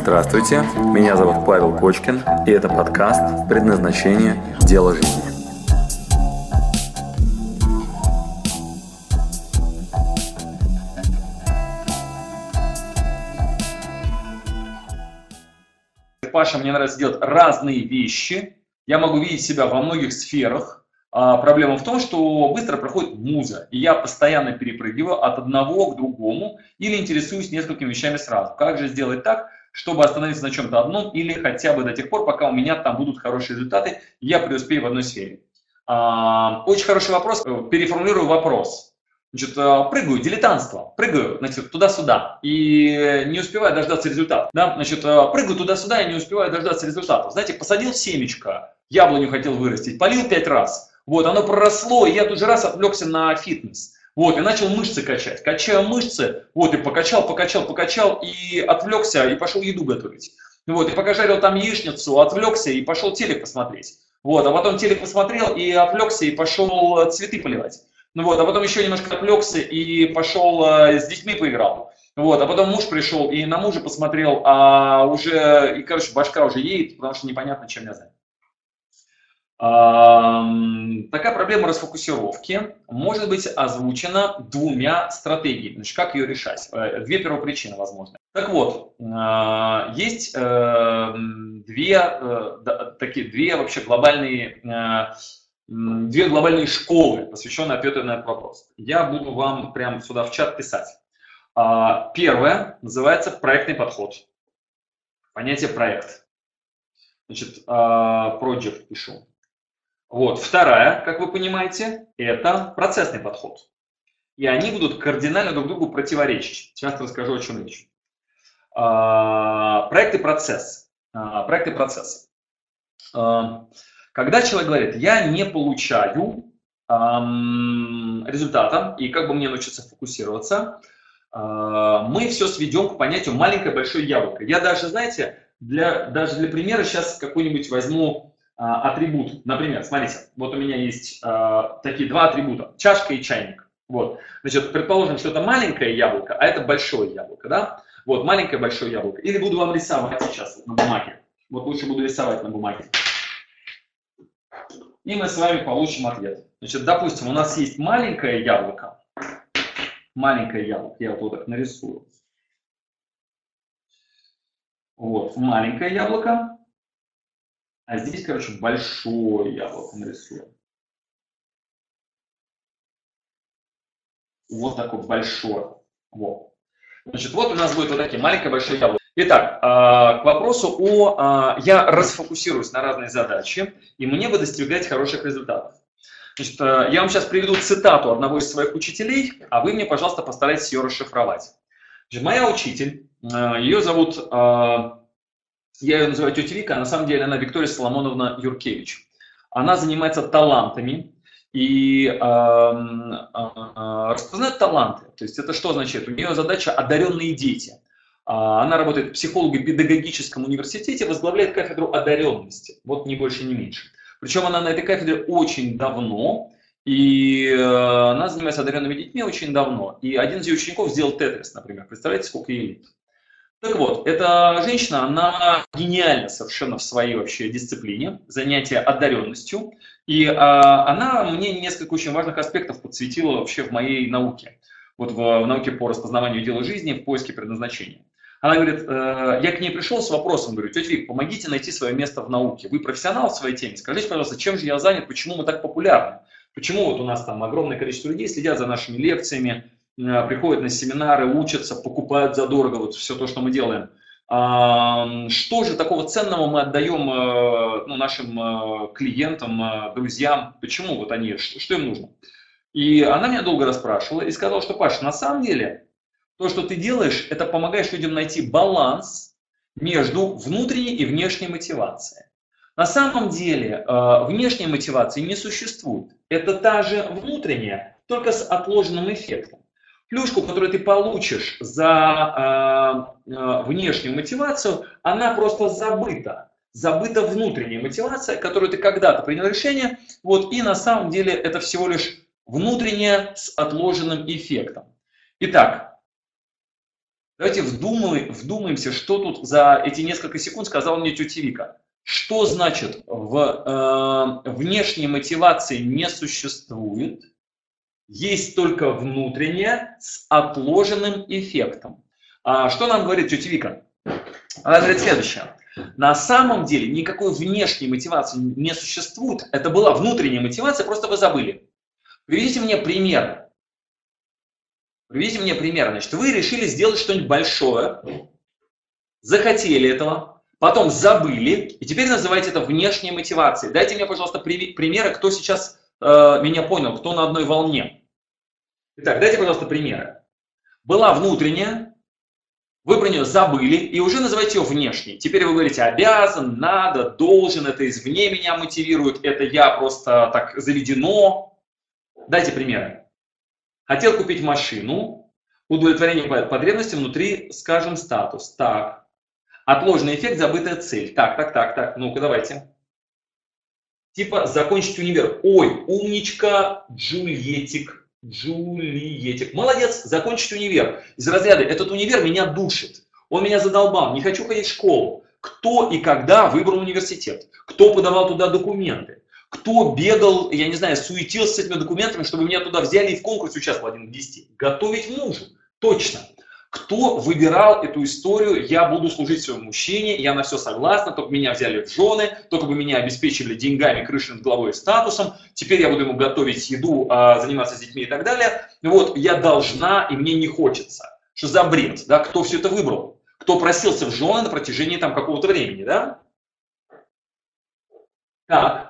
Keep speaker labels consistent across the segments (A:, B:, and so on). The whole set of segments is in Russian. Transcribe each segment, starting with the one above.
A: Здравствуйте, меня зовут Павел Кочкин, и это подкаст «Предназначение. Дело жизни».
B: Паша, мне нравится делать разные вещи. Я могу видеть себя во многих сферах. А, проблема в том, что быстро проходит муза, и я постоянно перепрыгиваю от одного к другому или интересуюсь несколькими вещами сразу. Как же сделать так, чтобы остановиться на чем-то одном или хотя бы до тех пор, пока у меня там будут хорошие результаты, я преуспею в одной сфере. А, очень хороший вопрос. Переформулирую вопрос. Значит, а, прыгаю, дилетантство, прыгаю, значит, туда-сюда, и не успеваю дождаться результата. Да? Значит, прыгаю туда-сюда и не успеваю дождаться результата. Знаете, посадил семечко, яблоню хотел вырастить, полил пять раз, вот, оно проросло, и я тут же раз отвлекся на фитнес. Вот, и начал мышцы качать. Качаю мышцы, вот, и покачал, покачал, покачал, и отвлекся, и пошел еду готовить. Вот, и пока жарил там яичницу, отвлекся и пошел телек посмотреть. Вот, а потом телек посмотрел и отвлекся, и пошел цветы поливать. Ну вот, а потом еще немножко отвлекся и пошел э, с детьми поиграл. Вот, а потом муж пришел и на мужа посмотрел, а уже, и, короче, башка уже едет, потому что непонятно, чем я занят. Такая проблема расфокусировки может быть озвучена двумя стратегиями. Значит, как ее решать? Э, две первопричины, возможно. Так вот, а, есть э, две, э, такие, две вообще глобальные, две глобальные школы, посвященные ответу на этот вопрос. Я буду вам прямо сюда в чат писать. А, первое называется проектный подход. Понятие проект. Значит, project пишу. Вот. Вторая, как вы понимаете, это процессный подход. И они будут кардинально друг другу противоречить. Сейчас расскажу, о чем речь. А, проект и процесс. А, проект и процесс. А, когда человек говорит, я не получаю результата, и как бы мне научиться фокусироваться, мы все сведем к понятию маленькое большое яблоко. Я даже, знаете, для, даже для примера сейчас какой-нибудь возьму атрибут. Например, смотрите, вот у меня есть а, такие два атрибута, чашка и чайник. Вот. Значит, предположим, что это маленькое яблоко, а это большое яблоко, да? Вот, маленькое большое яблоко. Или буду вам рисовать сейчас на бумаге. Вот лучше буду рисовать на бумаге. И мы с вами получим ответ. Значит, допустим, у нас есть маленькое яблоко. Маленькое яблоко. Я вот, вот так нарисую. Вот, маленькое яблоко. А здесь, короче, большое яблоко нарисуем. Вот такое большое. Вот. Значит, вот у нас будет вот такие маленькое большое яблоко. Итак, а, к вопросу о... А, я расфокусируюсь на разные задачи, и мне бы достигать хороших результатов. Значит, а, я вам сейчас приведу цитату одного из своих учителей, а вы мне, пожалуйста, постарайтесь ее расшифровать. Значит, моя учитель, ее зовут я ее называю тетя Вика, а на самом деле она Виктория Соломоновна Юркевич. Она занимается талантами и э, э, распознает таланты. То есть это что значит? У нее задача одаренные дети. Она работает в психолого-педагогическом университете, возглавляет кафедру одаренности. Вот ни больше, ни меньше. Причем она на этой кафедре очень давно, и э, она занимается одаренными детьми очень давно. И один из ее учеников сделал тетрис, например. Представляете, сколько ей лет? Так вот, эта женщина, она гениальна совершенно в своей вообще дисциплине, занятие одаренностью, и а, она мне несколько очень важных аспектов подсветила вообще в моей науке, вот в, в науке по распознаванию дела жизни, в поиске предназначения. Она говорит, э, я к ней пришел с вопросом, говорю, тетя Вик, помогите найти свое место в науке. Вы профессионал в своей теме, скажите, пожалуйста, чем же я занят, почему мы так популярны? Почему вот у нас там огромное количество людей следят за нашими лекциями, Э, приходят на семинары, учатся, покупают задорого, вот все то, что мы делаем. Что же такого ценного мы отдаем э, ну, нашим э, клиентам, друзьям? Почему вот они, что им нужно? И она меня долго расспрашивала и сказала, что, Паша, на самом деле то, что ты делаешь, это помогаешь людям найти баланс между внутренней и внешней мотивацией. На самом деле внешней мотивации не существует. Это та же внутренняя, только с отложенным эффектом плюшку, которую ты получишь за э, э, внешнюю мотивацию, она просто забыта. Забыта внутренняя мотивация, которую ты когда-то принял решение, вот, и на самом деле это всего лишь внутренняя с отложенным эффектом. Итак, Давайте вдумай, вдумаемся, что тут за эти несколько секунд сказал мне тетя Вика. Что значит в э, внешней мотивации не существует, есть только внутренняя с отложенным эффектом. А что нам говорит тетя Вика? Она говорит следующее. На самом деле никакой внешней мотивации не существует. Это была внутренняя мотивация, просто вы забыли. Приведите мне пример Приведите мне пример. Значит, вы решили сделать что-нибудь большое, захотели этого, потом забыли, и теперь называете это внешней мотивацией. Дайте мне, пожалуйста, примеры, кто сейчас э, меня понял, кто на одной волне. Итак, дайте, пожалуйста, примеры. Была внутренняя, вы про нее забыли и уже называете ее внешней. Теперь вы говорите обязан, надо, должен, это извне меня мотивирует, это я просто так заведено. Дайте примеры. Хотел купить машину, удовлетворение потребности внутри, скажем, статус. Так. Отложенный эффект, забытая цель. Так, так, так, так. Ну-ка, давайте. Типа закончить универ. Ой, умничка, Джульетик. Джульетик. Молодец, закончить универ. Из разряда, этот универ меня душит. Он меня задолбал, не хочу ходить в школу. Кто и когда выбрал университет? Кто подавал туда документы? Кто бегал, я не знаю, суетился с этими документами, чтобы меня туда взяли и в конкурсе участвовал один к 10? Готовить мужу. Точно. Кто выбирал эту историю, я буду служить своему мужчине, я на все согласна, только меня взяли в жены, только бы меня обеспечивали деньгами, крышей над головой статусом, теперь я буду ему готовить еду, а, заниматься с детьми и так далее. Вот, я должна, и мне не хочется. Что за бред, да? Кто все это выбрал? Кто просился в жены на протяжении там какого-то времени, да? Так,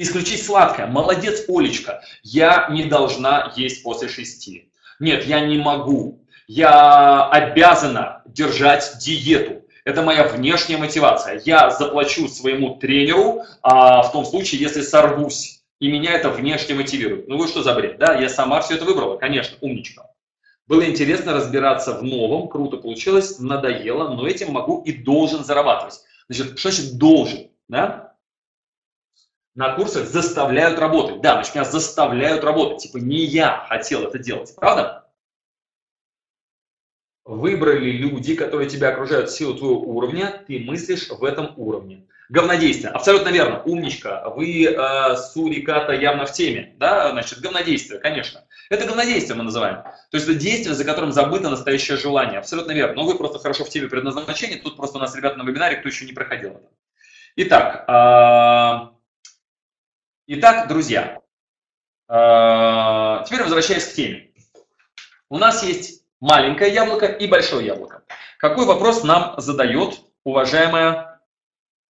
B: Исключить сладкое. Молодец, Олечка. Я не должна есть после шести. Нет, я не могу. Я обязана держать диету. Это моя внешняя мотивация. Я заплачу своему тренеру а, в том случае, если сорвусь. И меня это внешне мотивирует. Ну вы что за бред? Да, я сама все это выбрала, конечно, умничка. Было интересно разбираться в новом, круто получилось, надоело, но этим могу и должен зарабатывать. Значит, что значит должен? Да? на курсах заставляют работать. Да, значит, меня заставляют работать. Типа не я хотел это делать. Правда? Выбрали люди, которые тебя окружают в силу твоего уровня, ты мыслишь в этом уровне. Говнодействие. Абсолютно верно. Умничка. Вы э, суриката явно в теме. Да, значит, говнодействие, конечно. Это говнодействие мы называем. То есть это действие, за которым забыто настоящее желание. Абсолютно верно. Но вы просто хорошо в теме предназначения. Тут просто у нас ребята на вебинаре, кто еще не проходил это. Итак, э, Итак, друзья, э, теперь возвращаясь к теме. У нас есть маленькое яблоко и большое яблоко. Какой вопрос нам задает уважаемая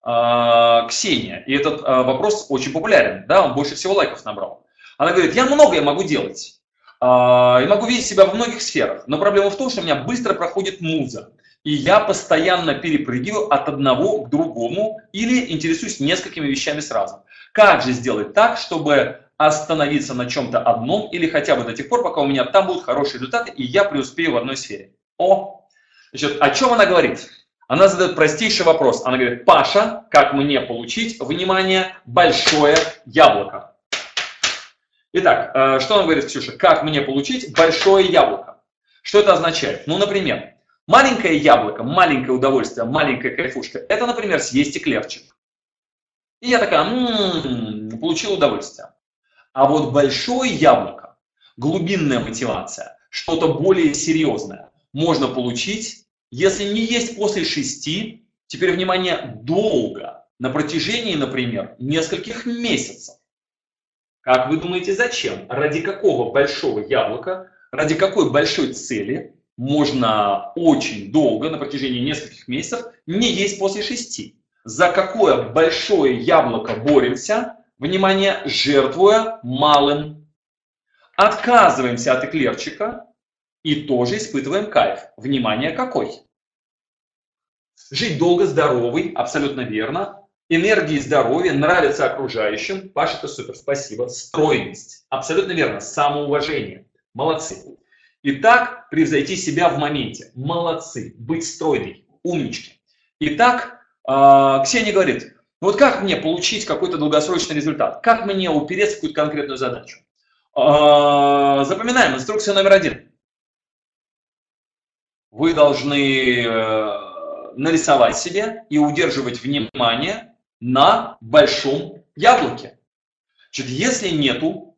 B: э, Ксения? И этот э, вопрос очень популярен, да, он больше всего лайков набрал. Она говорит, я многое могу делать, и могу видеть себя во многих сферах, но проблема в том, что у меня быстро проходит муза, и я постоянно перепрыгиваю от одного к другому или интересуюсь несколькими вещами сразу. Как же сделать так, чтобы остановиться на чем-то одном или хотя бы до тех пор, пока у меня там будут хорошие результаты и я преуспею в одной сфере? О, значит, о чем она говорит? Она задает простейший вопрос. Она говорит, Паша, как мне получить, внимание, большое яблоко? Итак, э, что она говорит, Ксюша? Как мне получить большое яблоко? Что это означает? Ну, например, маленькое яблоко, маленькое удовольствие, маленькая кайфушка, это, например, съесть эклерчик. И я такая, м-м, получил удовольствие. А вот большое яблоко, глубинная мотивация, что-то более серьезное можно получить, если не есть после шести, теперь, внимание, долго, на протяжении, например, нескольких месяцев. Как вы думаете, зачем? Ради какого большого яблока, ради какой большой цели можно очень долго, на протяжении нескольких месяцев, не есть после шести? за какое большое яблоко боремся, внимание, жертвуя малым. Отказываемся от эклерчика и тоже испытываем кайф. Внимание, какой? Жить долго, здоровый, абсолютно верно. Энергии здоровье нравится окружающим. Паша, это супер, спасибо. Стройность, абсолютно верно. Самоуважение. Молодцы. Итак, превзойти себя в моменте. Молодцы. Быть стройной. Умнички. Итак, а, Ксения говорит, вот как мне получить какой-то долгосрочный результат? Как мне упереться в какую-то конкретную задачу? А, запоминаем, инструкция номер один. вы должны э, нарисовать себе и удерживать внимание на большом яблоке. Значит, если нету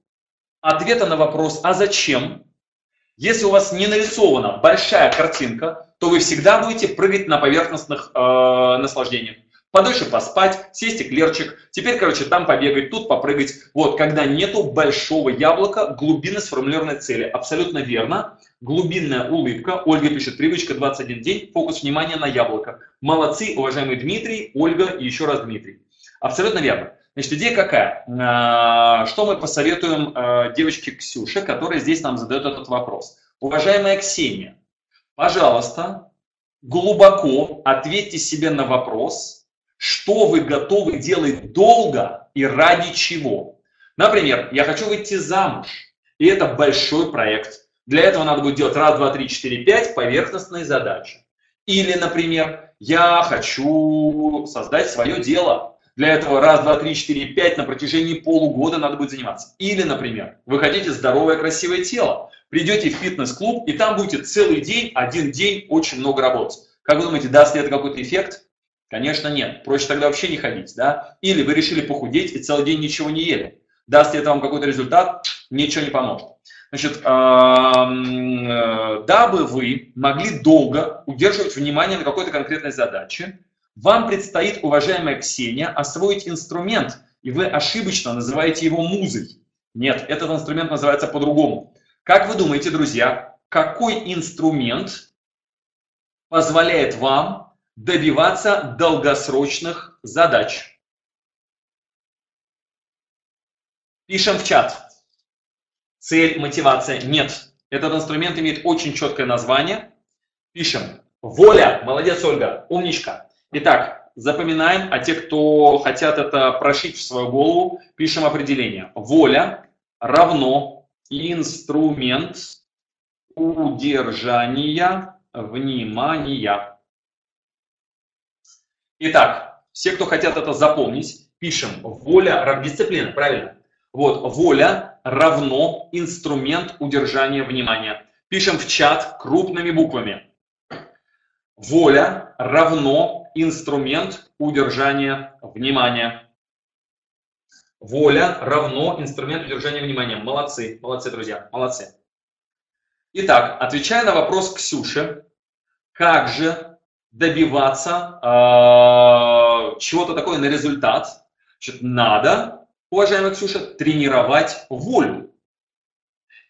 B: ответа на вопрос «а зачем?», если у вас не нарисована большая картинка, то вы всегда будете прыгать на поверхностных э, наслаждениях подольше поспать, сесть эклерчик, теперь, короче, там побегать, тут попрыгать. Вот, когда нету большого яблока глубины сформулированной цели. Абсолютно верно. Глубинная улыбка. Ольга пишет, привычка 21 день, фокус внимания на яблоко. Молодцы, уважаемый Дмитрий, Ольга и еще раз Дмитрий. Абсолютно верно. Значит, идея какая? А, что мы посоветуем а, девочке Ксюше, которая здесь нам задает этот вопрос? Уважаемая Ксения, пожалуйста, глубоко ответьте себе на вопрос, что вы готовы делать долго и ради чего. Например, я хочу выйти замуж, и это большой проект. Для этого надо будет делать раз, два, три, четыре, пять поверхностные задачи. Или, например, я хочу создать свое дело. Для этого раз, два, три, четыре, пять на протяжении полугода надо будет заниматься. Или, например, вы хотите здоровое, красивое тело. Придете в фитнес-клуб, и там будете целый день, один день очень много работать. Как вы думаете, даст ли это какой-то эффект? Конечно, нет. Проще тогда вообще не ходить, да? Или вы решили похудеть и целый день ничего не ели. Даст ли это вам какой-то результат? Ничего не поможет. Значит, э, дабы вы могли долго удерживать внимание на какой-то конкретной задаче, вам предстоит, уважаемая Ксения, освоить инструмент, и вы ошибочно называете его музой. Нет, этот инструмент называется по-другому. Как вы думаете, друзья, какой инструмент позволяет вам добиваться долгосрочных задач. Пишем в чат. Цель, мотивация. Нет. Этот инструмент имеет очень четкое название. Пишем. Воля. Молодец, Ольга. Умничка. Итак, запоминаем, а те, кто хотят это прошить в свою голову, пишем определение. Воля равно инструмент удержания внимания. Итак, все, кто хотят это запомнить, пишем воля, дисциплина, правильно? Вот, воля равно инструмент удержания внимания. Пишем в чат крупными буквами. Воля равно инструмент удержания внимания. Воля равно инструмент удержания внимания. Молодцы, молодцы, друзья, молодцы. Итак, отвечая на вопрос Ксюши, как же добиваться э, чего-то такое на результат, значит, надо, уважаемая Ксюша, тренировать волю.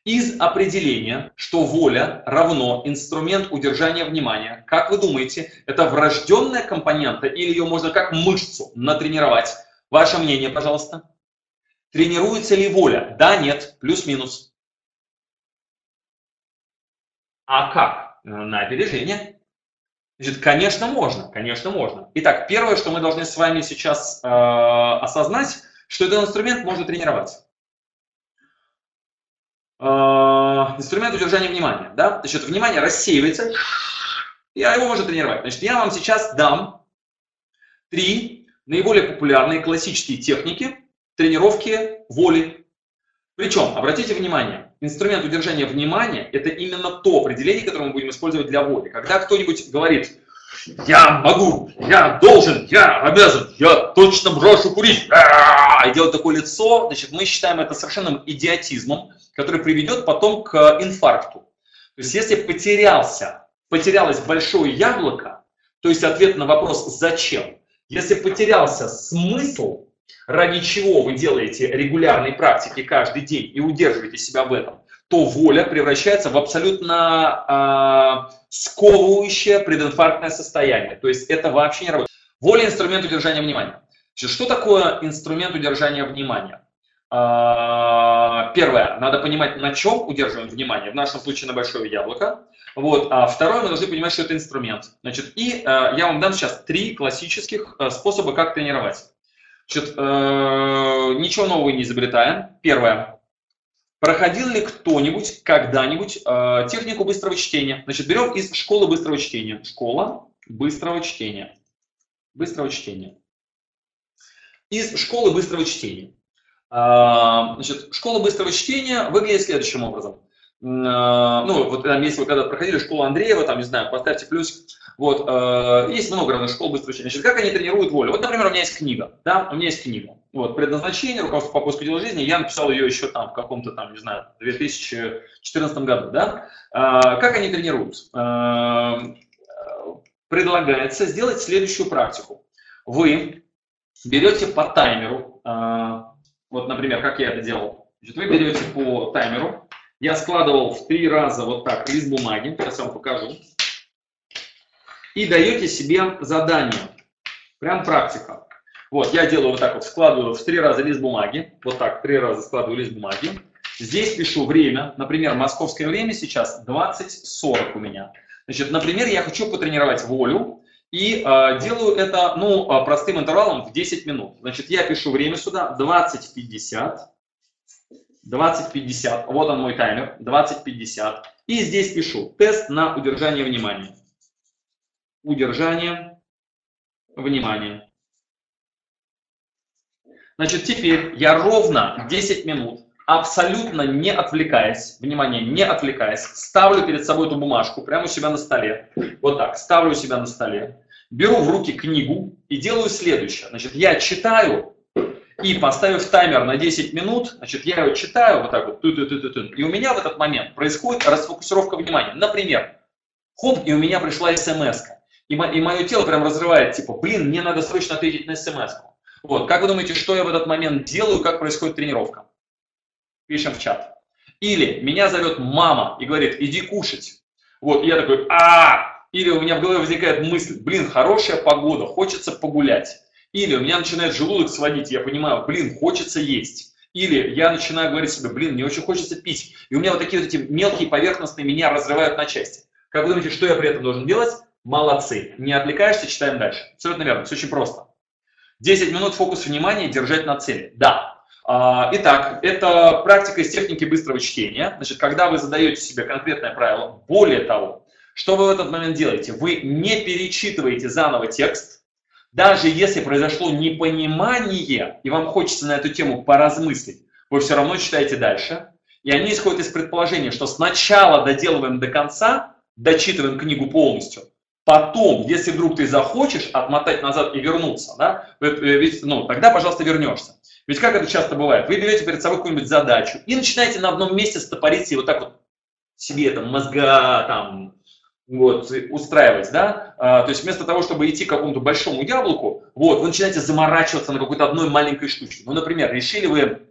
B: Из определения, что воля равно инструмент удержания внимания, как вы думаете, это врожденная компонента или ее можно как мышцу натренировать? Ваше мнение, пожалуйста. Тренируется ли воля? Да, нет, плюс-минус. А как? На опережение. Значит, конечно, можно, конечно, можно. Итак, первое, что мы должны с вами сейчас э, осознать, что этот инструмент можно тренировать. Э, инструмент удержания внимания. Да? Значит, внимание рассеивается, и его можно тренировать. Значит, я вам сейчас дам три наиболее популярные классические техники тренировки воли. Причем, обратите внимание, инструмент удержания внимания – это именно то определение, которое мы будем использовать для воли. Когда кто-нибудь говорит «я могу», «я должен», «я обязан», «я точно брошу курить», и делать такое лицо, значит, мы считаем это совершенным идиотизмом, который приведет потом к инфаркту. То есть если потерялся, потерялось большое яблоко, то есть ответ на вопрос «зачем?», если потерялся смысл, ради чего вы делаете регулярные практики каждый день и удерживаете себя в этом, то воля превращается в абсолютно э, сковывающее прединфарктное состояние. То есть это вообще не работает. Воля – инструмент удержания внимания. Что такое инструмент удержания внимания? Э, первое, надо понимать, на чем удерживаем внимание. В нашем случае на большое яблоко. Вот. А второе, мы должны понимать, что это инструмент. Значит, и э, я вам дам сейчас три классических способа, как тренировать. Значит, э, ничего нового не изобретаем. Первое. Проходил ли кто-нибудь когда-нибудь э, технику быстрого чтения? Значит, берем из школы быстрого чтения. Школа быстрого чтения. Быстрого чтения. Из школы быстрого чтения. Э, значит, школа быстрого чтения выглядит следующим образом. Ну, вот там, если вы когда проходили школу Андреева, там, не знаю, поставьте плюс. Вот, э, есть много разных школ быстрого учения. Значит, как они тренируют волю? Вот, например, у меня есть книга, да, у меня есть книга. Вот, предназначение, руководство по поиску дела жизни, я написал ее еще там в каком-то там, не знаю, 2014 году, да. Э, как они тренируют? Э, предлагается сделать следующую практику. Вы берете по таймеру, э, вот, например, как я это делал, Значит, вы берете по таймеру, я складывал в три раза вот так лист бумаги, сейчас вам покажу, и даете себе задание, прям практика. Вот, я делаю вот так вот, складываю в три раза лист бумаги, вот так, три раза складываю лист бумаги. Здесь пишу время, например, московское время сейчас 20.40 у меня. Значит, например, я хочу потренировать волю, и э, делаю это, ну, а, простым интервалом в 10 минут. Значит, я пишу время сюда 20.50, 20.50, вот он мой таймер, 20.50. И здесь пишу тест на удержание внимания. Удержание внимания. Значит, теперь я ровно 10 минут, абсолютно не отвлекаясь, внимание, не отвлекаясь, ставлю перед собой эту бумажку прямо у себя на столе. Вот так, ставлю у себя на столе. Беру в руки книгу и делаю следующее. Значит, я читаю и поставив таймер на 10 минут, значит, я ее читаю вот так вот, ту -ту -ту -ту и у меня в этот момент происходит расфокусировка внимания. Например, хоп, и у меня пришла смс -ка. И, и мое тело прям разрывает, типа, блин, мне надо срочно ответить на смс -ку. Вот, как вы думаете, что я в этот момент делаю, как происходит тренировка? Пишем в чат. Или меня зовет мама и говорит, иди кушать. Вот, и я такой, а, или у меня в голове возникает мысль, блин, хорошая погода, хочется погулять. Или у меня начинает желудок сводить, я понимаю, блин, хочется есть. Или я начинаю говорить себе, блин, мне очень хочется пить. И у меня вот такие вот эти мелкие поверхностные меня разрывают на части. Как вы думаете, что я при этом должен делать? Молодцы. Не отвлекаешься, читаем дальше. Абсолютно верно, все очень просто. 10 минут фокус внимания держать на цели. Да. А, итак, это практика из техники быстрого чтения. Значит, когда вы задаете себе конкретное правило, более того, что вы в этот момент делаете? Вы не перечитываете заново текст, даже если произошло непонимание, и вам хочется на эту тему поразмыслить, вы все равно читаете дальше. И они исходят из предположения, что сначала доделываем до конца, дочитываем книгу полностью, потом, если вдруг ты захочешь отмотать назад и вернуться, да, э, ведь, ну, тогда, пожалуйста, вернешься. Ведь как это часто бывает? Вы берете перед собой какую-нибудь задачу и начинаете на одном месте стопорить и вот так вот себе там мозга там вот, устраивать, да, а, то есть вместо того, чтобы идти к какому-то большому яблоку, вот, вы начинаете заморачиваться на какой-то одной маленькой штучке. Ну, например, решили вы,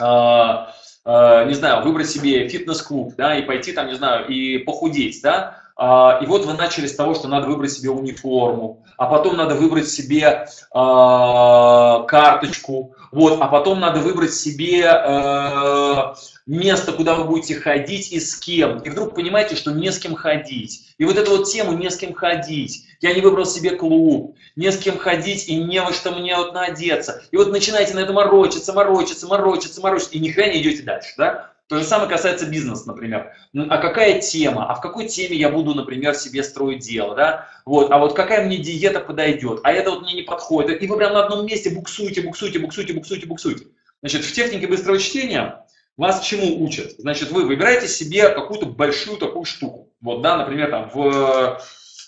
B: а, а, не знаю, выбрать себе фитнес-клуб, да, и пойти там, не знаю, и похудеть, да, и вот вы начали с того, что надо выбрать себе униформу, а потом надо выбрать себе а, карточку, вот, а потом надо выбрать себе а, место, куда вы будете ходить и с кем. И вдруг понимаете, что не с кем ходить. И вот эту вот тему не с кем ходить. Я не выбрал себе клуб, не с кем ходить и не во что мне вот надеться. И вот начинаете на это морочиться, морочиться, морочиться, морочиться, и ни хрена не идете дальше, да? То же самое касается бизнеса, например. А какая тема? А в какой теме я буду, например, себе строить дело? Да? Вот. А вот какая мне диета подойдет? А это вот мне не подходит. И вы прям на одном месте буксуете, буксуете, буксуете, буксуете, буксуете. Значит, в технике быстрого чтения вас чему учат? Значит, вы выбираете себе какую-то большую такую штуку. Вот, да, например, там в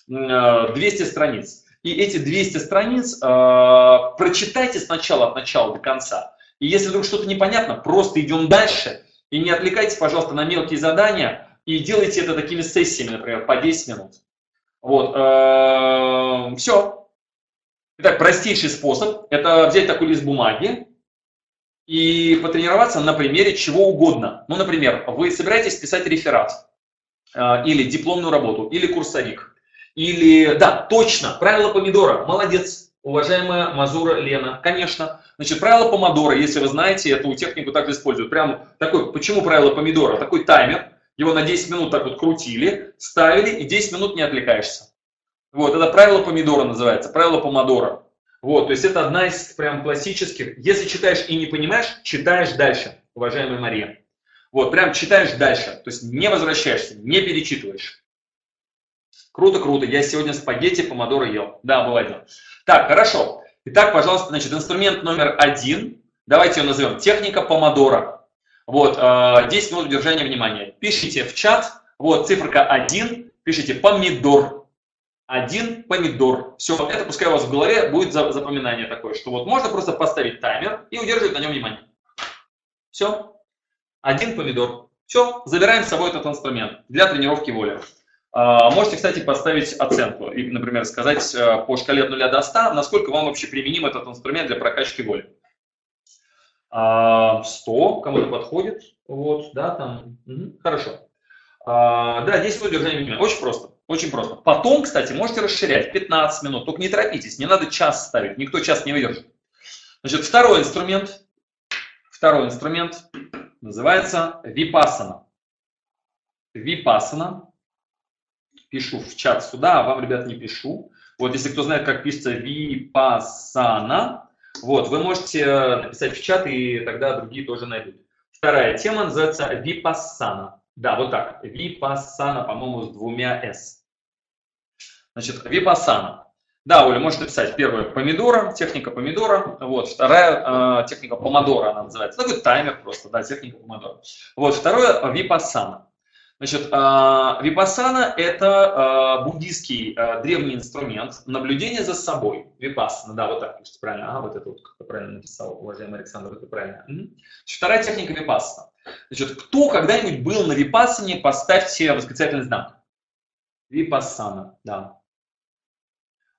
B: 200 э, страниц. И эти 200 страниц э, прочитайте сначала от начала до конца. И если вдруг что-то непонятно, просто идем дальше – и не отвлекайтесь, пожалуйста, на мелкие задания и делайте это такими сессиями, например, по 10 минут. Вот. Эм, Все. Итак, простейший способ – это взять такой лист бумаги и потренироваться на примере чего угодно. Ну, например, вы собираетесь писать реферат э, или дипломную работу, или курсовик, или, да, точно, правило помидора, молодец, уважаемая Мазура Лена, конечно, Значит, правило помодора, если вы знаете, эту технику также используют. Прям такой, почему правило помидора? Такой таймер, его на 10 минут так вот крутили, ставили, и 10 минут не отвлекаешься. Вот, это правило помидора называется, правило помодора. Вот, то есть это одна из прям классических. Если читаешь и не понимаешь, читаешь дальше, уважаемая Мария. Вот, прям читаешь дальше, то есть не возвращаешься, не перечитываешь. Круто, круто. Я сегодня спагетти помодоро ел. Да, бывает. Так, хорошо. Итак, пожалуйста, значит, инструмент номер один, давайте его назовем техника помодора. Вот, 10 а, минут удержания внимания. Пишите в чат, вот, циферка 1, пишите помидор. Один помидор. Все, это пускай у вас в голове будет запоминание такое, что вот можно просто поставить таймер и удерживать на нем внимание. Все. Один помидор. Все, забираем с собой этот инструмент для тренировки воли. А, можете, кстати, поставить оценку и, например, сказать э, по шкале от 0 до 100, насколько вам вообще применим этот инструмент для прокачки воли. 100 а, кому-то подходит, вот, да, там, хорошо. А, да, 10 минут держания внимания, очень просто, очень просто. Потом, кстати, можете расширять 15 минут, только не торопитесь, не надо час ставить, никто час не выдержит. Значит, второй инструмент, второй инструмент называется випасана. Випасана пишу в чат сюда, а вам, ребят, не пишу. Вот, если кто знает, как пишется випасана, вот, вы можете э, написать в чат, и тогда другие тоже найдут. Вторая тема называется випассана. Да, вот так. Випассана, по-моему, с двумя «с». Значит, випассана. Да, Оля, можешь написать. Первая помидора, техника помидора. Вот, вторая э, техника помодора, она называется. Такой таймер просто, да, техника помодора. Вот, второе випассана. Значит, а, випассана – это а, буддийский а, древний инструмент наблюдения за собой. Випассана, да, вот так пишется правильно. А, вот это вот как-то правильно написал, уважаемый Александр, это правильно. Значит, вторая техника випассана. Значит, кто когда-нибудь был на випассане, поставьте восклицательный знак. Випассана, да.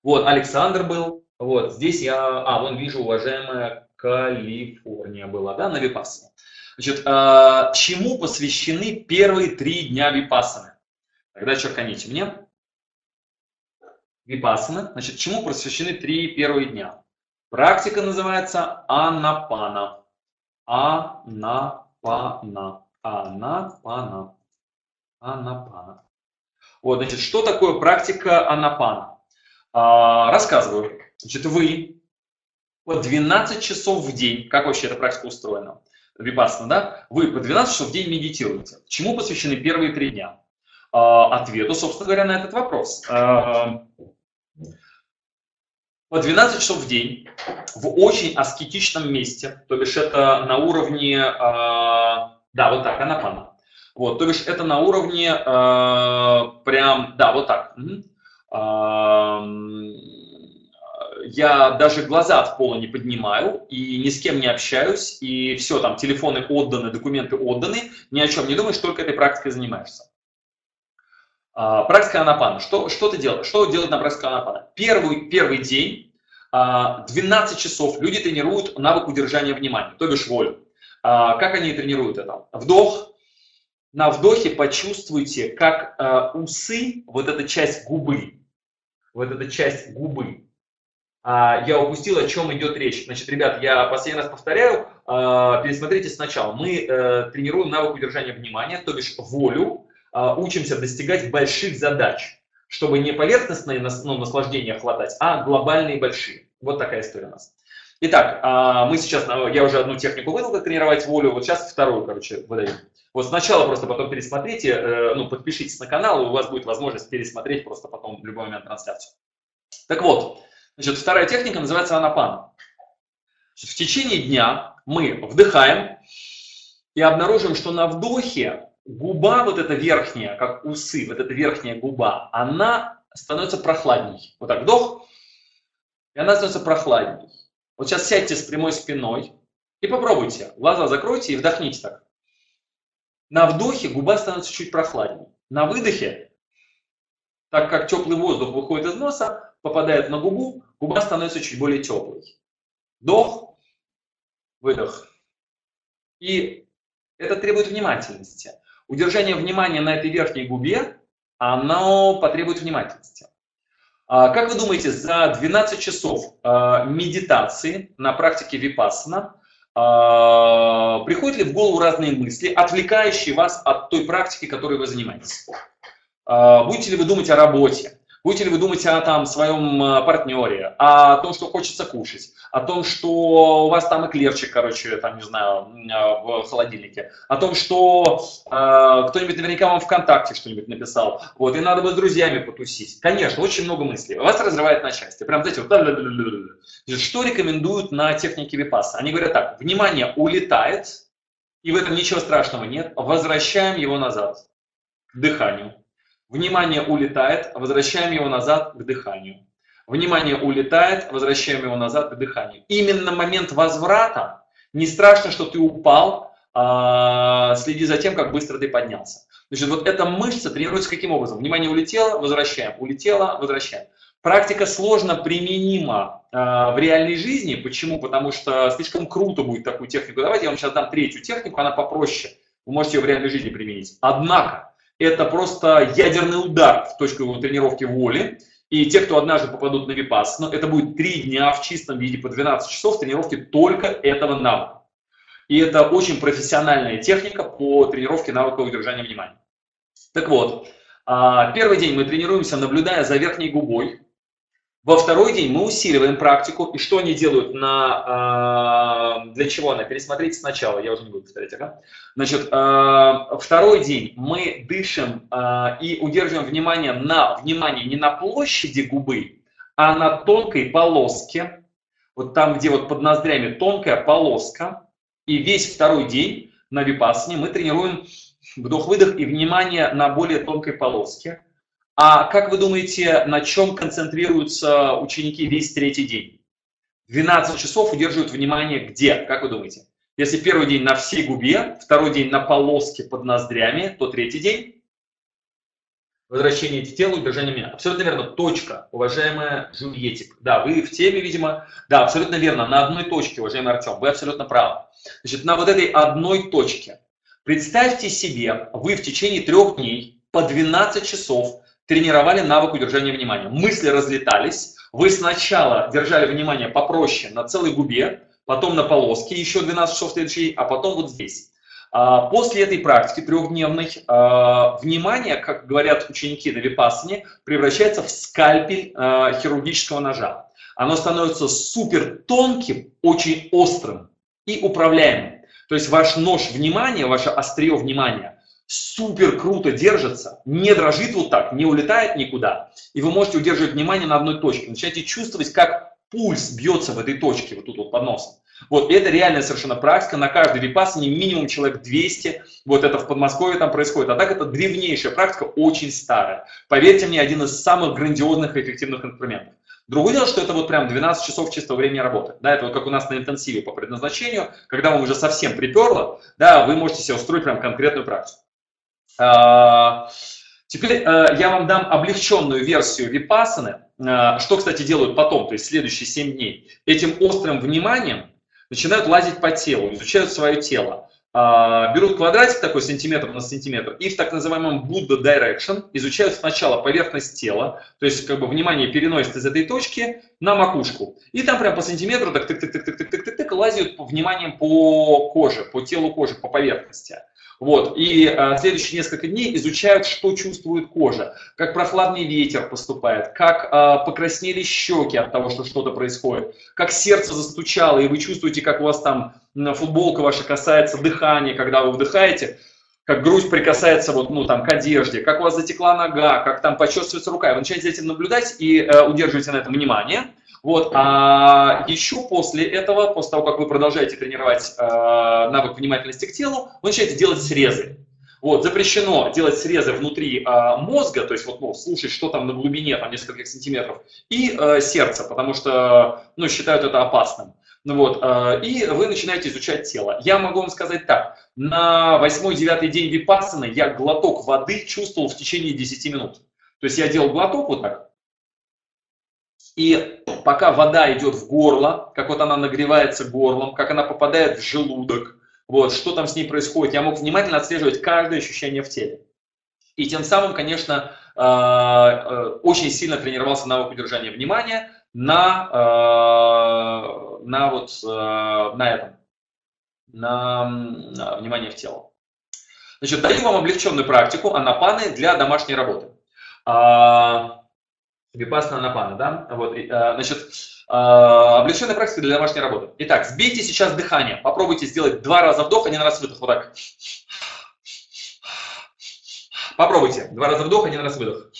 B: Вот, Александр был. Вот, здесь я, а, вон вижу, уважаемая Калифорния была, да, на випассане. Значит, а, чему посвящены первые три дня випассаны? Тогда черканите мне. Випассаны. Значит, чему посвящены три первые дня? Практика называется анапана. Анапана. Анапана. Анапана. Вот, значит, что такое практика анапана? А, рассказываю. Значит, вы по 12 часов в день, как вообще эта практика устроена? Випассана, да, вы по 12 часов в день медитируете. Чему посвящены первые три дня? А, ответу, собственно говоря, на этот вопрос. А, по 12 часов в день в очень аскетичном месте, то бишь это на уровне, а, да, вот так, анапана. Вот, то бишь это на уровне прям, да, вот так я даже глаза от пола не поднимаю и ни с кем не общаюсь, и все, там телефоны отданы, документы отданы, ни о чем не думаешь, только этой практикой занимаешься. А, практика анапана. Что, что ты делаешь? Что делать на практике анапана? Первый, первый день, 12 а, часов люди тренируют навык удержания внимания, то бишь волю. А, как они тренируют это? Вдох. На вдохе почувствуйте, как усы, вот эта часть губы, вот эта часть губы, я упустил, о чем идет речь. Значит, ребят, я последний раз повторяю, а, пересмотрите сначала. Мы э, тренируем навык удержания внимания, то бишь волю, а, учимся достигать больших задач, чтобы не поверхностные ну, наслаждения хватать, а глобальные большие. Вот такая история у нас. Итак, мы сейчас, я уже одну технику выдал, как тренировать волю, вот сейчас вторую, короче, выдаю. Вот сначала просто потом пересмотрите, э, ну, подпишитесь на канал, и у вас будет возможность пересмотреть просто потом в любой момент трансляцию. Так вот, Значит, вторая техника называется анапан. В течение дня мы вдыхаем и обнаружим, что на вдохе губа, вот эта верхняя, как усы, вот эта верхняя губа, она становится прохладней. Вот так вдох, и она становится прохладней. Вот сейчас сядьте с прямой спиной и попробуйте. Глаза закройте и вдохните так. На вдохе губа становится чуть прохладней. На выдохе, так как теплый воздух выходит из носа, попадает на губу, губа становится чуть более теплой. Вдох, выдох. И это требует внимательности. Удержание внимания на этой верхней губе, оно потребует внимательности. А как вы думаете, за 12 часов а, медитации на практике випассана а, приходят ли в голову разные мысли, отвлекающие вас от той практики, которой вы занимаетесь? Будете ли вы думать о работе? Будете ли вы думать о там, своем э, партнере, о том, что хочется кушать, о том, что у вас там эклерчик, короче, там, не знаю, э, в холодильнике, о том, что э, кто-нибудь наверняка вам ВКонтакте что-нибудь написал, вот, и надо бы с друзьями потусить. Конечно, очень много мыслей. Вас разрывает на части. Прям, знаете, вот, что рекомендуют на технике Випаса? Они говорят так, внимание улетает, и в этом ничего страшного нет, возвращаем его назад к дыханию. Внимание улетает, возвращаем его назад к дыханию. Внимание улетает, возвращаем его назад к дыханию. Именно момент возврата, не страшно, что ты упал, а, следи за тем, как быстро ты поднялся. Значит, вот эта мышца тренируется каким образом? Внимание улетело, возвращаем, улетело, возвращаем. Практика сложно применима э, в реальной жизни. Почему? Потому что слишком круто будет такую технику давать. Я вам сейчас дам третью технику, она попроще. Вы можете ее в реальной жизни применить. Однако, это просто ядерный удар в точку его тренировки воли. И те, кто однажды попадут на випас, ну, это будет три дня в чистом виде по 12 часов тренировки только этого навыка. И это очень профессиональная техника по тренировке навыка удержания внимания. Так вот, а, первый день мы тренируемся, наблюдая за верхней губой. Во второй день мы усиливаем практику. И что они делают на... А, для чего она? Пересмотрите сначала, я уже не буду повторять. Ага. Значит, а, второй день мы дышим и удерживаем внимание на внимание не на площади губы, а на тонкой полоске. Вот там, где вот под ноздрями тонкая полоска. И весь второй день на випассане мы тренируем вдох-выдох и внимание на более тонкой полоске. А как вы думаете, на чем концентрируются ученики весь третий день? 12 часов удерживают внимание где? Как вы думаете? Если первый день на всей губе, второй день на полоске под ноздрями, то третий день возвращение к телу, удержание меня. Абсолютно верно. Точка, уважаемая Жульетик. Да, вы в теме, видимо. Да, абсолютно верно. На одной точке, уважаемый Артем. Вы абсолютно правы. Значит, на вот этой одной точке. Представьте себе, вы в течение трех дней по 12 часов тренировали навык удержания внимания. Мысли разлетались. Вы сначала держали внимание попроще на целой губе, потом на полоске, еще 12 часов следующий, а потом вот здесь. А, после этой практики трехдневной а, внимание, как говорят ученики на випассане, превращается в скальпель а, хирургического ножа. Оно становится супер тонким, очень острым и управляемым. То есть ваш нож внимания, ваше острие внимания супер круто держится, не дрожит вот так, не улетает никуда. И вы можете удерживать внимание на одной точке. Начинаете чувствовать, как пульс бьется в этой точке, вот тут вот под носом. Вот, это реальная совершенно практика, на каждой випассане минимум человек 200, вот это в Подмосковье там происходит, а так это древнейшая практика, очень старая. Поверьте мне, один из самых грандиозных и эффективных инструментов. Другое дело, что это вот прям 12 часов чистого времени работы. Да, это вот как у нас на интенсиве по предназначению, когда вам уже совсем приперло, да, вы можете себе устроить прям конкретную практику. А, теперь э, я вам дам облегченную версию випасаны, э, что, кстати, делают потом, то есть следующие 7 дней. Этим острым вниманием начинают лазить по телу, изучают свое тело. А, берут квадратик такой сантиметр на сантиметр и в так называемом Buddha Direction изучают сначала поверхность тела, то есть как бы внимание переносит из этой точки на макушку. И там прям по сантиметру так тык тык тык тык тык тык тык лазят вниманием по коже, по телу кожи, по поверхности. Вот. И а, следующие несколько дней изучают, что чувствует кожа, как прохладный ветер поступает, как а, покраснели щеки от того, что что-то происходит, как сердце застучало, и вы чувствуете, как у вас там футболка ваша касается дыхания, когда вы вдыхаете, как грудь прикасается вот, ну, там, к одежде, как у вас затекла нога, как там почувствуется рука. И вы начинаете этим наблюдать и э, удерживаете на этом внимание. Вот, а еще после этого, после того, как вы продолжаете тренировать э, навык внимательности к телу, вы начинаете делать срезы. Вот, запрещено делать срезы внутри э, мозга, то есть вот, ну, слушать, что там на глубине, там, нескольких сантиметров, и э, сердца, потому что, ну, считают это опасным. Ну, вот, э, и вы начинаете изучать тело. Я могу вам сказать так, на 8-9 день випассаны я глоток воды чувствовал в течение 10 минут. То есть я делал глоток вот так, и пока вода идет в горло, как вот она нагревается горлом, как она попадает в желудок, вот, что там с ней происходит, я мог внимательно отслеживать каждое ощущение в теле. И тем самым, конечно, э, э, очень сильно тренировался навык удержания внимания на, э, на, вот, на этом, на внимание в тело. Значит, даю вам облегченную практику анапаны для домашней работы. А, Випасана Напана, да? Вот, а, значит, а, облегченная практика для домашней работы. Итак, сбейте сейчас дыхание. Попробуйте сделать два раза вдох, один раз выдох. Вот так. Попробуйте. Два раза вдох, один раз выдох.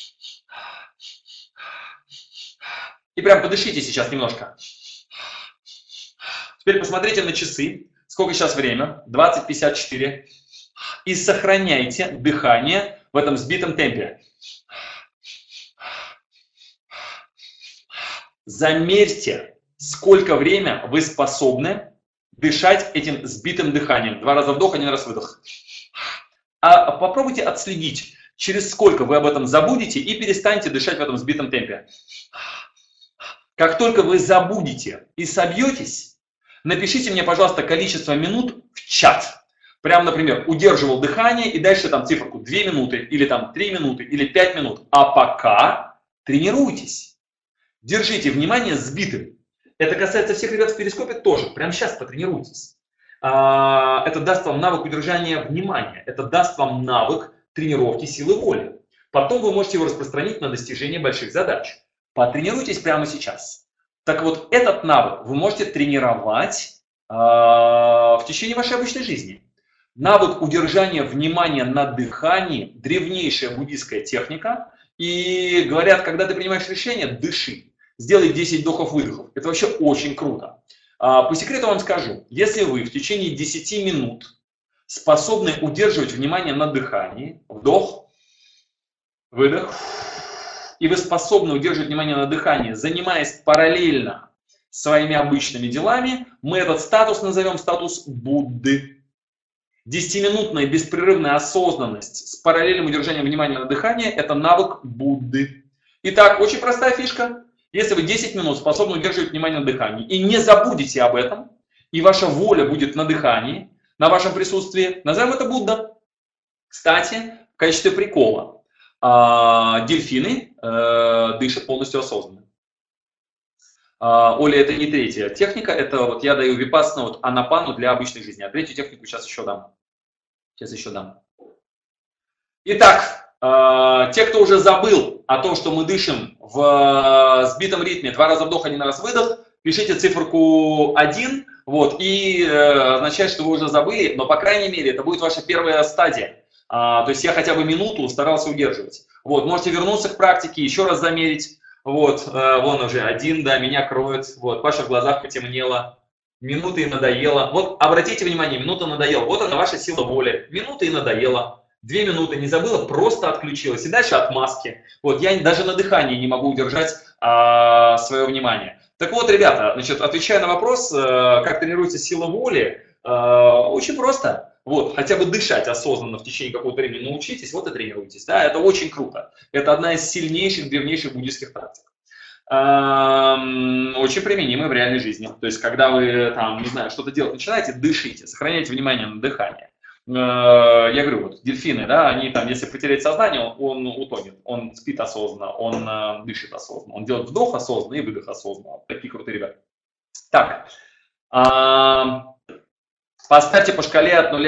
B: И прям подышите сейчас немножко. Теперь посмотрите на часы. Сколько сейчас время? 20.54. И сохраняйте дыхание в этом сбитом темпе. Замерьте, сколько время вы способны дышать этим сбитым дыханием. Два раза вдох, один раз выдох. А попробуйте отследить, через сколько вы об этом забудете и перестанете дышать в этом сбитом темпе. Как только вы забудете и собьетесь, напишите мне, пожалуйста, количество минут в чат. Прям, например, удерживал дыхание и дальше там циферку 2 минуты, или там 3 минуты, или 5 минут. А пока тренируйтесь. Держите внимание сбитым. Это касается всех ребят в перископе тоже. Прямо сейчас потренируйтесь. А, это даст вам навык удержания внимания. Это даст вам навык тренировки силы воли. Потом вы можете его распространить на достижение больших задач. Потренируйтесь прямо сейчас. Так вот, этот навык вы можете тренировать э, в течение вашей обычной жизни. Навык удержания внимания на дыхании – древнейшая буддийская техника. И говорят, когда ты принимаешь решение, дыши. Сделай 10 вдохов-выдохов. Это вообще очень круто. А, по секрету вам скажу, если вы в течение 10 минут способны удерживать внимание на дыхании, вдох, выдох, и вы способны удерживать внимание на дыхании, занимаясь параллельно своими обычными делами, мы этот статус назовем статус Будды. Десятиминутная беспрерывная осознанность с параллельным удержанием внимания на дыхании – это навык Будды. Итак, очень простая фишка. Если вы 10 минут способны удерживать внимание на дыхании и не забудете об этом, и ваша воля будет на дыхании, на вашем присутствии, назовем это Будда. Кстати, в качестве прикола, а, дельфины э, дышат полностью осознанно. А, Оля, это не третья техника, это вот я даю випассану, вот анапану для обычной жизни, а третью технику сейчас еще дам. Сейчас еще дам. Итак, э, те, кто уже забыл о том, что мы дышим в э, сбитом ритме, два раза вдох, один раз выдох, пишите циферку 1, вот, и э, означает, что вы уже забыли, но, по крайней мере, это будет ваша первая стадия. А, то есть я хотя бы минуту старался удерживать. Вот, можете вернуться к практике, еще раз замерить. Вот, э, вон уже один, да, меня кроет. Вот, Паша в глазах потемнело. Минуты и надоело. Вот, обратите внимание, минута надоела. Вот она ваша сила воли. Минута и надоело. Две минуты не забыла, просто отключилась. И дальше отмазки. Вот, я даже на дыхании не могу удержать а, свое внимание. Так вот, ребята, значит, отвечая на вопрос, э, как тренируется сила воли, э, очень просто. Вот, хотя бы дышать осознанно в течение какого-то времени научитесь, вот и тренируйтесь. Да, это очень круто. Это одна из сильнейших, древнейших буддийских практик. Очень применимы в реальной жизни. То есть, когда вы там, не знаю, что-то делать начинаете, дышите, сохраняйте внимание на дыхание. Э, я говорю, вот дельфины, да, они там, если потерять сознание, он, он утонет, он спит осознанно, он э, дышит осознанно, он делает вдох осознанно и выдох осознанно. Такие крутые ребята. Так, Поставьте по шкале от 0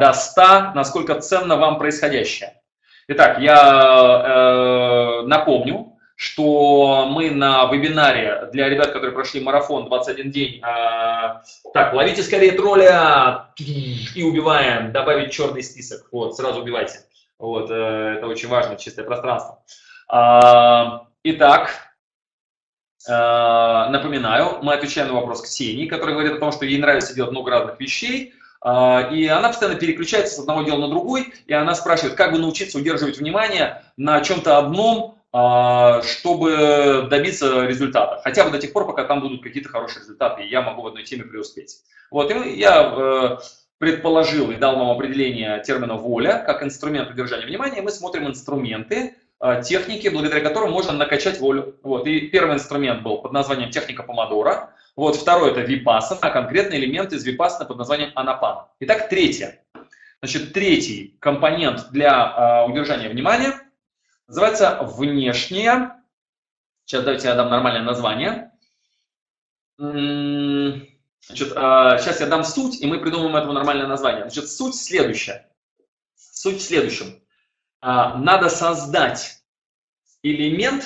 B: до 100, насколько ценно вам происходящее. Итак, я э, напомню, что мы на вебинаре для ребят, которые прошли марафон 21 день, э, так, ловите скорее тролля и убиваем, добавить черный список, вот, сразу убивайте. Вот, э, это очень важно, чистое пространство. Э, итак, напоминаю, мы отвечаем на вопрос Ксении, которая говорит о том, что ей нравится делать много разных вещей, э, и она постоянно переключается с одного дела на другой, и она спрашивает, как бы научиться удерживать внимание на чем-то одном, чтобы добиться результата. Хотя бы до тех пор, пока там будут какие-то хорошие результаты, и я могу в одной теме преуспеть. Вот, и я предположил и дал вам определение термина «воля» как инструмент удержания внимания. Мы смотрим инструменты, Э, техники, благодаря которым можно накачать волю. Вот. И первый инструмент был под названием техника помодора. Вот. Второй это випассана, а конкретный элемент из випассана под названием анапана. Итак, третье. Значит, третий компонент для э, удержания внимания называется внешнее. Сейчас давайте я дам нормальное название. Значит, сейчас я дам суть, и мы придумаем этому нормальное название. Значит, суть следующая. Суть в следующем. А, надо создать элемент,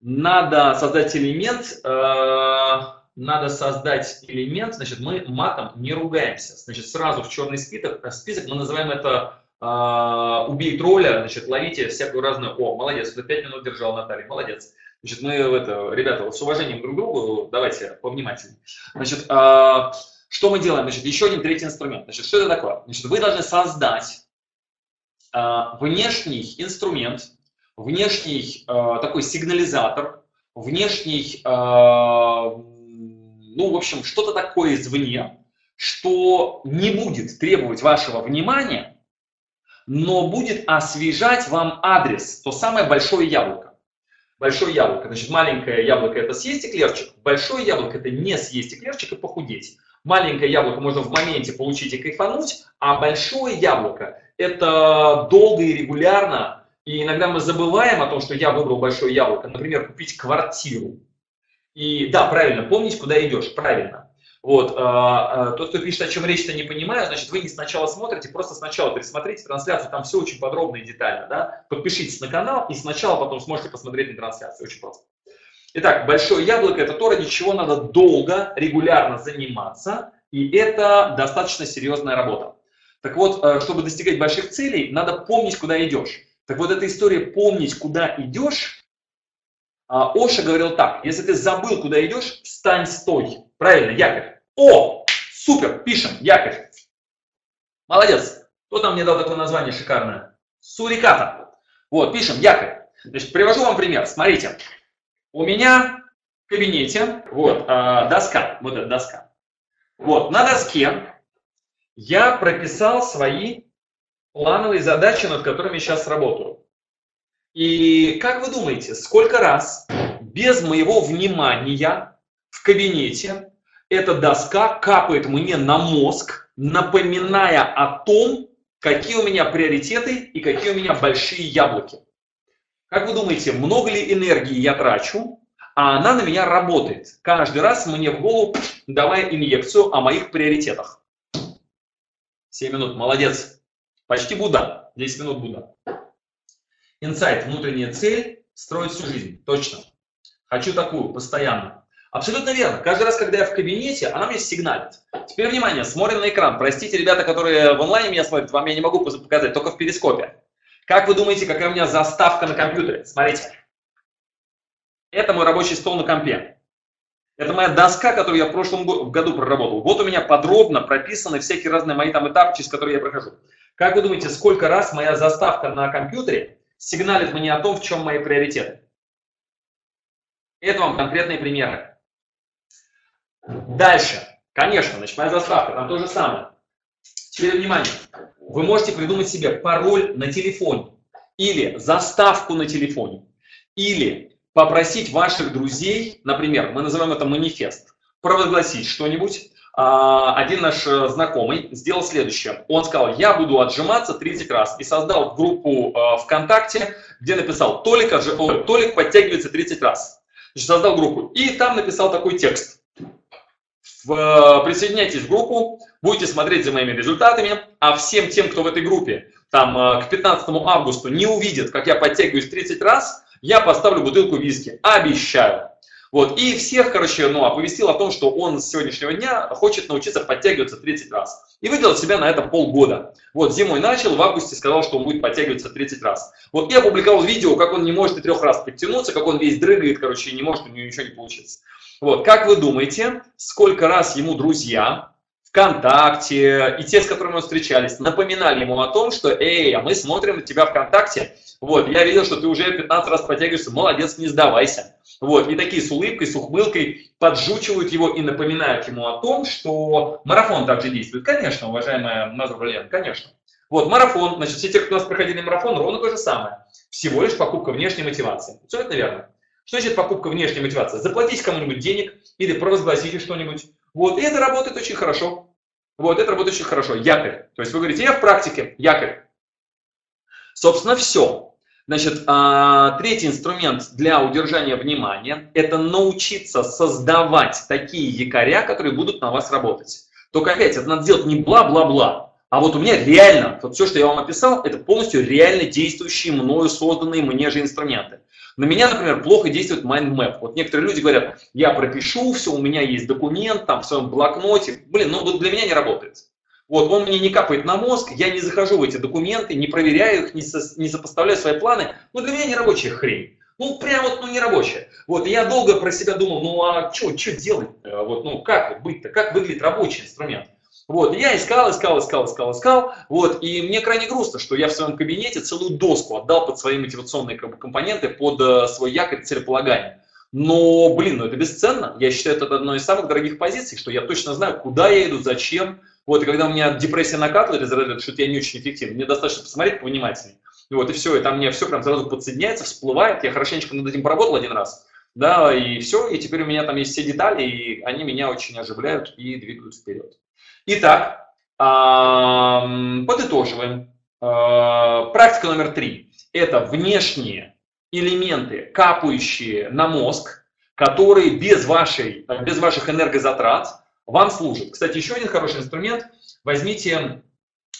B: надо создать элемент, э, надо создать элемент, значит, мы матом не ругаемся. Значит, сразу в черный список, э, список мы называем это убей тролля, значит, ловите всякую разную, о, молодец, ты пять минут держал, Наталья, молодец. Значит, мы, это, ребята, с уважением друг к другу, давайте повнимательнее. Значит, Что мы делаем? Значит, еще один третий инструмент. Значит, что это такое? Значит, вы должны создать э, внешний инструмент, внешний э, такой сигнализатор, внешний, э, ну, в общем, что-то такое извне, что не будет требовать вашего внимания, но будет освежать вам адрес, то самое большое яблоко. Большое яблоко. Значит, маленькое яблоко – это съесть эклерчик, большое яблоко – это не съесть эклерчик и похудеть. Маленькое яблоко можно в моменте получить и кайфануть, а большое яблоко – это долго и регулярно. И иногда мы забываем о том, что я выбрал большое яблоко. Например, купить квартиру. И да, правильно, помнить, куда идешь, правильно. Вот, а, а, тот, кто пишет, о чем речь-то не понимаю, значит, вы не сначала смотрите, просто сначала пересмотрите трансляцию, там все очень подробно и детально, да. Подпишитесь на канал и сначала потом сможете посмотреть на трансляцию, очень просто. Итак, большое яблоко – это то, ради чего надо долго, регулярно заниматься, и это достаточно серьезная работа. Так вот, э, чтобы достигать больших целей, надо помнить, куда идешь. Так вот, эта история «помнить, куда идешь», а, Оша говорил так, если ты забыл, куда идешь, встань, стой. Правильно, якорь. О, супер, пишем, якорь. Молодец. Кто там мне дал такое название шикарное? Суриката. Вот, пишем, якорь. Значит, привожу вам пример. Смотрите, у меня в кабинете, вот, э, доска, вот эта доска. Вот, на доске я прописал свои плановые задачи, над которыми сейчас работаю. И как вы думаете, сколько раз без моего внимания в кабинете эта доска капает мне на мозг, напоминая о том, какие у меня приоритеты и какие у меня большие яблоки? Как вы думаете, много ли энергии я трачу, а она на меня работает? Каждый раз мне в голову давая инъекцию о моих приоритетах. 7 минут, молодец. Почти Будда. 10 минут Будда. Инсайт, внутренняя цель, строить всю жизнь. Точно. Хочу такую, постоянно. Абсолютно верно. Каждый раз, когда я в кабинете, она мне сигналит. Теперь внимание, смотрим на экран. Простите, ребята, которые в онлайне меня смотрят, вам я не могу показать, только в перископе. Как вы думаете, какая у меня заставка на компьютере? Смотрите. Это мой рабочий стол на компе. Это моя доска, которую я в прошлом году проработал. Вот у меня подробно прописаны всякие разные мои там этапы, через которые я прохожу. Как вы думаете, сколько раз моя заставка на компьютере сигналит мне о том, в чем мои приоритеты? Это вам конкретные примеры. Дальше. Конечно, моя заставка, там то же самое. Теперь внимание. Вы можете придумать себе пароль на телефоне или заставку на телефоне, или попросить ваших друзей, например, мы называем это манифест, провозгласить что-нибудь. А, один наш э, знакомый сделал следующее. Он сказал, я буду отжиматься 30 раз. И создал группу э, ВКонтакте, где написал, Толик, Толик подтягивается 30 раз. Значит, создал группу. И там написал такой текст. Э, присоединяйтесь в группу, будете смотреть за моими результатами, а всем тем, кто в этой группе там э, к 15 августа не увидит, как я подтягиваюсь 30 раз, я поставлю бутылку виски. Обещаю. Вот, и всех, короче, ну, оповестил о том, что он с сегодняшнего дня хочет научиться подтягиваться 30 раз. И выделил себя на это полгода. Вот, зимой начал, в августе сказал, что он будет подтягиваться 30 раз. Вот, я опубликовал видео, как он не может и трех раз подтянуться, как он весь дрыгает, короче, и не может, у него ничего не получится. Вот, как вы думаете, сколько раз ему друзья ВКонтакте и те, с которыми мы встречались, напоминали ему о том, что «Эй, а мы смотрим на тебя ВКонтакте, вот, я видел, что ты уже 15 раз подтягиваешься, молодец, не сдавайся». Вот, и такие с улыбкой, с ухмылкой поджучивают его и напоминают ему о том, что марафон также действует. Конечно, уважаемая Назар конечно. Вот, марафон, значит, все те, кто у нас проходили марафон, ровно то же самое. Всего лишь покупка внешней мотивации. Все это верно. Что значит покупка внешней мотивации? Заплатить кому-нибудь денег или провозгласите что-нибудь. Вот, и это работает очень хорошо. Вот, это работает очень хорошо. Якорь. То есть вы говорите, я в практике, якорь. Собственно, все. Значит, а, третий инструмент для удержания внимания – это научиться создавать такие якоря, которые будут на вас работать. Только опять, это надо делать не бла-бла-бла, а вот у меня реально, вот все, что я вам описал, это полностью реально действующие мною созданные мне же инструменты. На меня, например, плохо действует mind map. Вот некоторые люди говорят, я пропишу все, у меня есть документ там в своем блокноте. Блин, ну вот для меня не работает. Вот, он мне не капает на мозг, я не захожу в эти документы, не проверяю их, не, со, не сопоставляю свои планы. Ну, для меня не рабочая хрень. Ну, прям вот, ну, не рабочая. Вот, и я долго про себя думал, ну, а что, что делать Вот, ну, как быть-то, как выглядит рабочий инструмент? Вот, я искал, искал, искал, искал, искал, вот, и мне крайне грустно, что я в своем кабинете целую доску отдал под свои мотивационные как бы, компоненты, под э, свой якорь целеполагания. Но, блин, ну это бесценно. Я считаю, это одной из самых дорогих позиций, что я точно знаю, куда я иду, зачем. Вот, и когда у меня депрессия накатывает из разряда, что я не очень эффективен, мне достаточно посмотреть повнимательнее. И вот, и все, и там мне все прям сразу подсоединяется, всплывает, я хорошенечко над этим поработал один раз, да, и все, и теперь у меня там есть все детали, и они меня очень оживляют и двигают вперед. Итак, подытоживаем. А, практика номер три – это внешние элементы, капающие на мозг, которые без, вашей, без ваших энергозатрат вам служат. Кстати, еще один хороший инструмент. Возьмите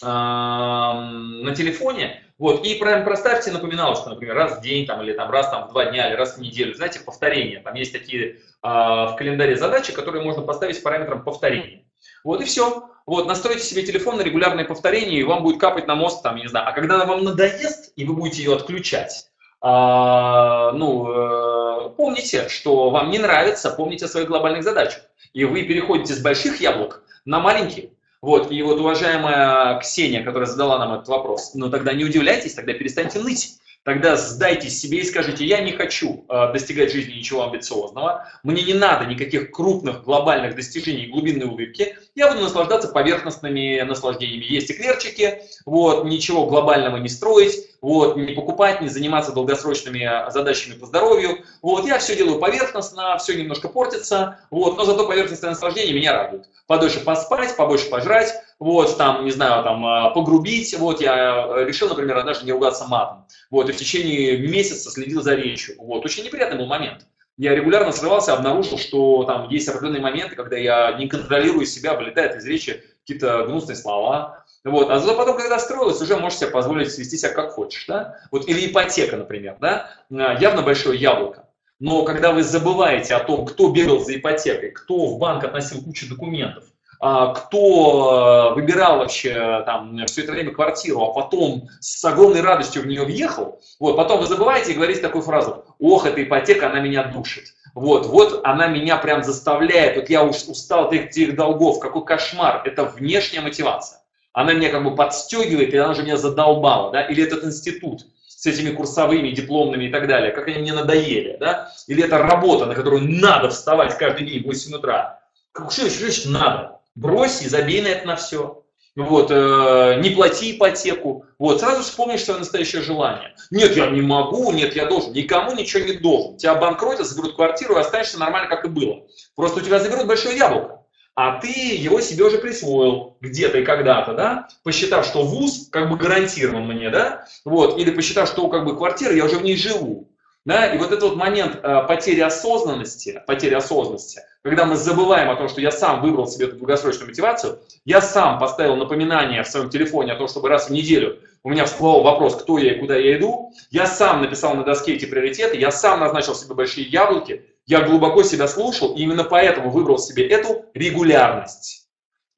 B: на телефоне, вот, и прям проставьте напоминалочку, например, раз в день, там, или там, раз там, в два дня, или раз в неделю, знаете, повторение. Там есть такие э, в календаре задачи, которые можно поставить с параметром повторения. Вот и все. Вот, настройте себе телефон на регулярное повторение, и вам будет капать на мозг, там, не знаю. А когда она вам надоест, и вы будете ее отключать, а, ну, э, помните, что вам не нравится, помните о своих глобальных задачах. И вы переходите с больших яблок на маленькие. Вот, и вот уважаемая Ксения, которая задала нам этот вопрос, ну тогда не удивляйтесь, тогда перестаньте ныть тогда сдайтесь себе и скажите, я не хочу э, достигать жизни ничего амбициозного, мне не надо никаких крупных глобальных достижений глубинной улыбки, я буду наслаждаться поверхностными наслаждениями. Есть эклерчики, вот, ничего глобального не строить, вот, не покупать, не заниматься долгосрочными задачами по здоровью. Вот, я все делаю поверхностно, все немножко портится, вот, но зато поверхностное наслаждение меня радует. Подольше поспать, побольше пожрать, вот, там, не знаю, там, а, погрубить, вот, я э, решил, например, однажды не ругаться матом, вот, и в течение месяца следил за речью, вот, очень неприятный был момент. Я регулярно срывался, обнаружил, что там есть определенные моменты, когда я не контролирую себя, вылетают из речи какие-то гнусные слова, вот, а зато потом, когда строилось, уже можешь себе позволить свести себя как хочешь, да, вот, или ипотека, например, да, а, явно большое яблоко, но когда вы забываете о том, кто бегал за ипотекой, кто в банк относил кучу документов, кто э, выбирал вообще там все это время квартиру, а потом с огромной радостью в нее въехал, вот, потом вы забываете и говорите такую фразу, ох, эта ипотека, она меня душит. Вот, вот она меня прям заставляет, вот я уж устал от этих долгов, какой кошмар, это внешняя мотивация. Она меня как бы подстегивает, и она же меня задолбала, да, или этот институт с этими курсовыми, дипломными и так далее, как они мне надоели, да, или это работа, на которую надо вставать каждый день в 8 утра. Как, что, что значит надо? Брось и забей на это на все. Вот, э, не плати ипотеку. Вот, сразу вспомнишь свое настоящее желание. Нет, я не могу, нет, я должен. Никому ничего не должен. Тебя обанкротят, заберут квартиру и останешься нормально, как и было. Просто у тебя заберут большое яблоко. А ты его себе уже присвоил где-то и когда-то, да, посчитав, что вуз как бы гарантирован мне, да, вот, или посчитав, что как бы квартира, я уже в ней живу. Да? И вот этот вот момент э, потери осознанности, потери осознанности, когда мы забываем о том, что я сам выбрал себе эту долгосрочную мотивацию, я сам поставил напоминание в своем телефоне о том, чтобы раз в неделю у меня всплывал вопрос, кто я и куда я иду, я сам написал на доске эти приоритеты, я сам назначил себе большие яблоки, я глубоко себя слушал, и именно поэтому выбрал себе эту регулярность.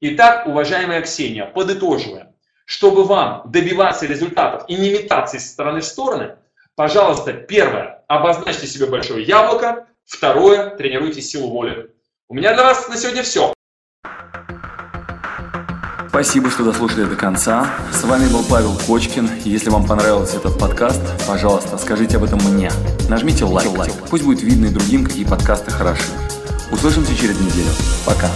B: Итак, уважаемая Ксения, подытоживаем. Чтобы вам добиваться результатов и не метаться из стороны в стороны, Пожалуйста, первое, обозначьте себе большое яблоко. Второе, тренируйте силу воли. У меня для вас на сегодня все.
A: Спасибо, что дослушали до конца. С вами был Павел Кочкин. Если вам понравился этот подкаст, пожалуйста, скажите об этом мне. Нажмите лайк. Пусть будет видно и другим, какие подкасты хороши. Услышимся через неделю. Пока.